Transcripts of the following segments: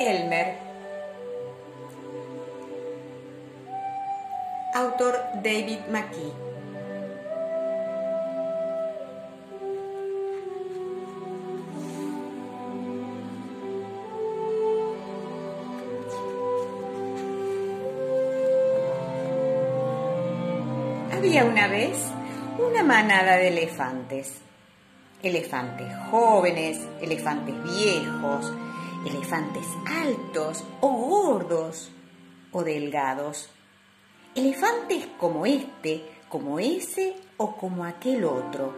Elmer. Autor David McKee. Había una vez una manada de elefantes. Elefantes jóvenes, elefantes viejos, elefantes altos o gordos o delgados. Elefantes como este, como ese o como aquel otro.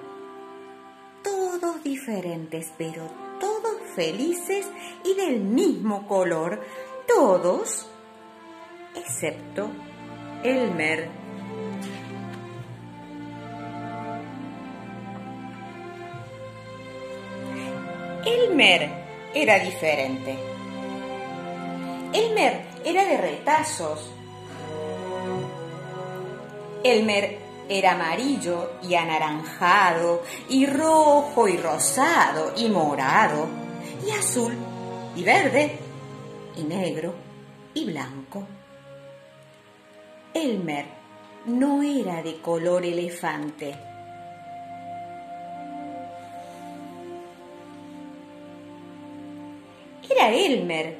Todos diferentes, pero todos felices y del mismo color. Todos, excepto Elmer. Elmer era diferente. Elmer era de retazos. Elmer era amarillo y anaranjado y rojo y rosado y morado y azul y verde y negro y blanco. Elmer no era de color elefante Elmer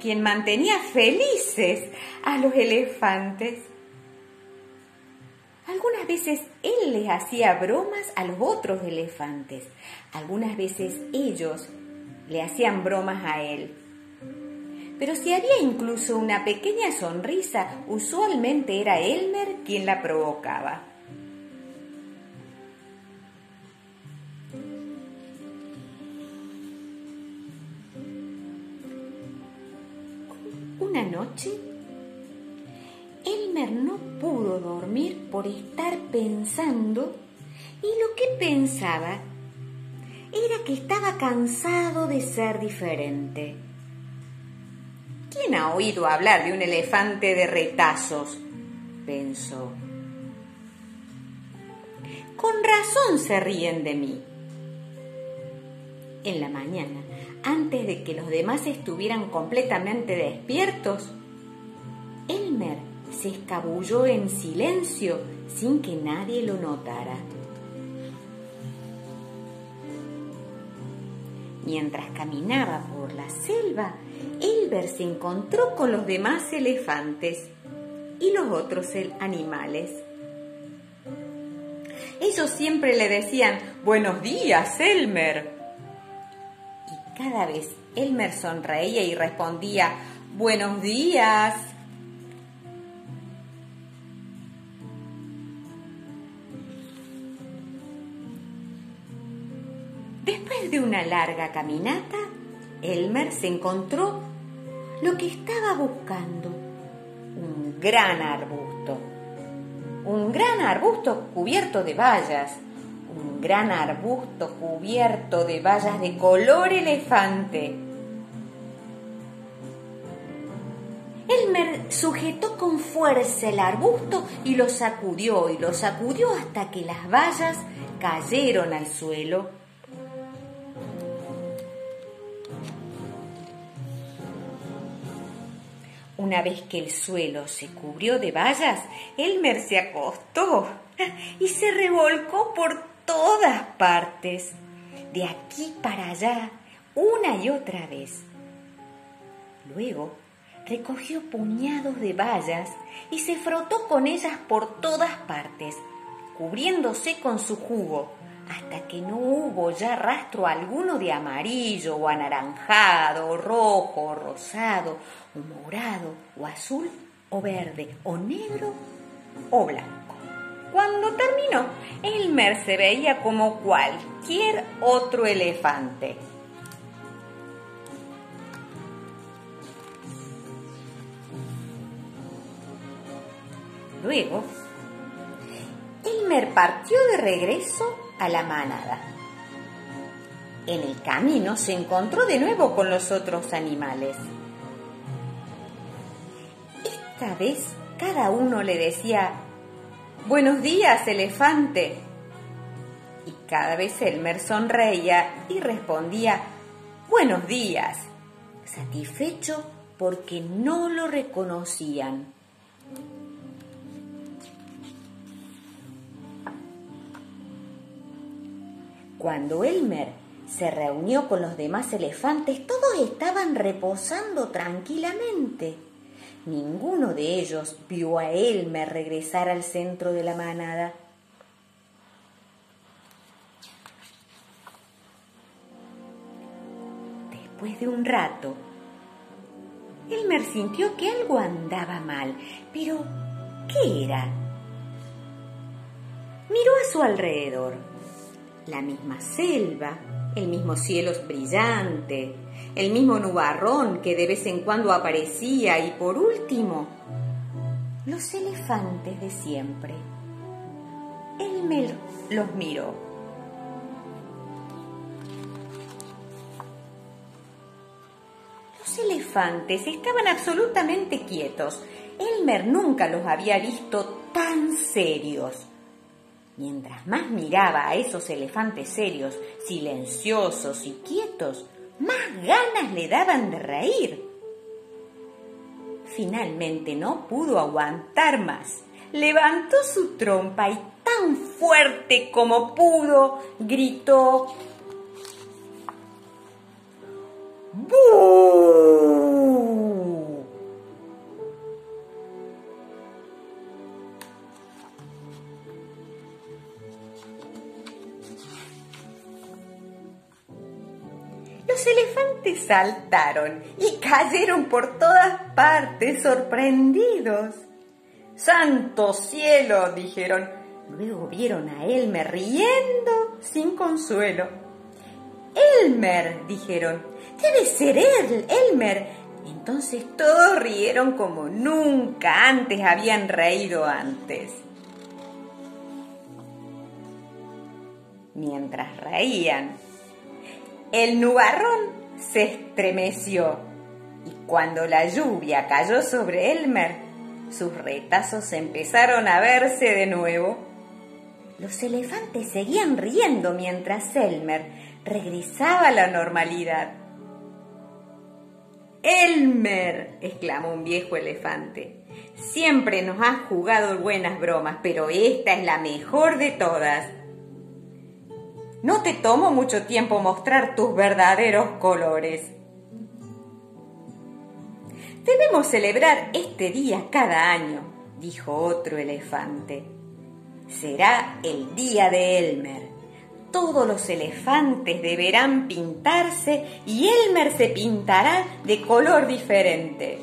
quien mantenía felices a los elefantes. Algunas veces él les hacía bromas a los otros elefantes. Algunas veces ellos le hacían bromas a él. Pero si había incluso una pequeña sonrisa, usualmente era Elmer quien la provocaba. Una noche, Elmer no pudo dormir por estar pensando y lo que pensaba era que estaba cansado de ser diferente. ¿Quién ha oído hablar de un elefante de retazos? pensó. Con razón se ríen de mí. En la mañana, antes de que los demás estuvieran completamente despiertos, Elmer se escabulló en silencio sin que nadie lo notara. Mientras caminaba por la selva, Elmer se encontró con los demás elefantes y los otros animales. Ellos siempre le decían, Buenos días, Elmer. Cada vez Elmer sonreía y respondía, Buenos días. Después de una larga caminata, Elmer se encontró lo que estaba buscando, un gran arbusto. Un gran arbusto cubierto de bayas, gran arbusto cubierto de bayas de color elefante. Elmer sujetó con fuerza el arbusto y lo sacudió y lo sacudió hasta que las bayas cayeron al suelo. Una vez que el suelo se cubrió de bayas, Elmer se acostó y se revolcó por todas partes, de aquí para allá, una y otra vez. Luego recogió puñados de bayas y se frotó con ellas por todas partes, cubriéndose con su jugo, hasta que no hubo ya rastro alguno de amarillo o anaranjado, o rojo, o rosado, o morado, o azul, o verde, o negro, o blanco. Cuando terminó, Elmer se veía como cualquier otro elefante. Luego, Elmer partió de regreso a la manada. En el camino se encontró de nuevo con los otros animales. Esta vez cada uno le decía Buenos días, elefante. Y cada vez Elmer sonreía y respondía, Buenos días. satisfecho porque no lo reconocían. Cuando Elmer se reunió con los demás elefantes, todos estaban reposando tranquilamente. Ninguno de ellos vio a Elmer regresar al centro de la manada. Después de un rato, Elmer sintió que algo andaba mal, pero ¿qué era? Miró a su alrededor. La misma selva, el mismo cielo brillante, el mismo nubarrón que de vez en cuando aparecía y por último, los elefantes de siempre. Elmer los miró. Los elefantes estaban absolutamente quietos. Elmer nunca los había visto tan serios. Mientras más miraba a esos elefantes serios, silenciosos y quietos, más ganas le daban de reír. Finalmente no pudo aguantar más. Levantó su trompa y tan fuerte como pudo gritó Los saltaron y cayeron por todas partes sorprendidos. ¡Santo cielo! dijeron. Luego vieron a Elmer riendo sin consuelo. Elmer, dijeron. Debe ser él, Elmer. Entonces todos rieron como nunca antes habían reído antes. Mientras reían, el nubarrón se estremeció y cuando la lluvia cayó sobre Elmer, sus retazos empezaron a verse de nuevo. Los elefantes seguían riendo mientras Elmer regresaba a la normalidad. Elmer, exclamó un viejo elefante, siempre nos has jugado buenas bromas, pero esta es la mejor de todas. No te tomo mucho tiempo mostrar tus verdaderos colores. Debemos celebrar este día cada año, dijo otro elefante. Será el día de Elmer. Todos los elefantes deberán pintarse y Elmer se pintará de color diferente.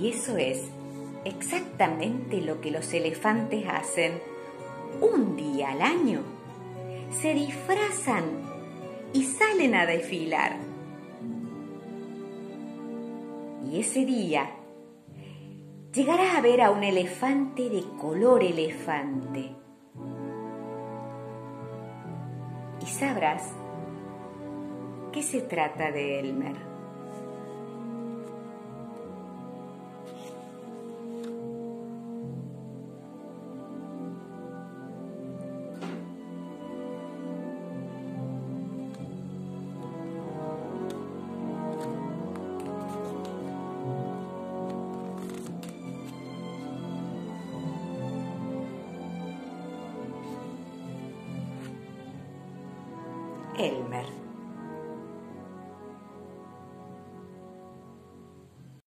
Y eso es exactamente lo que los elefantes hacen un día al año. Se disfrazan y salen a desfilar. Y ese día llegarás a ver a un elefante de color elefante. Y sabrás que se trata de Elmer. Elmer.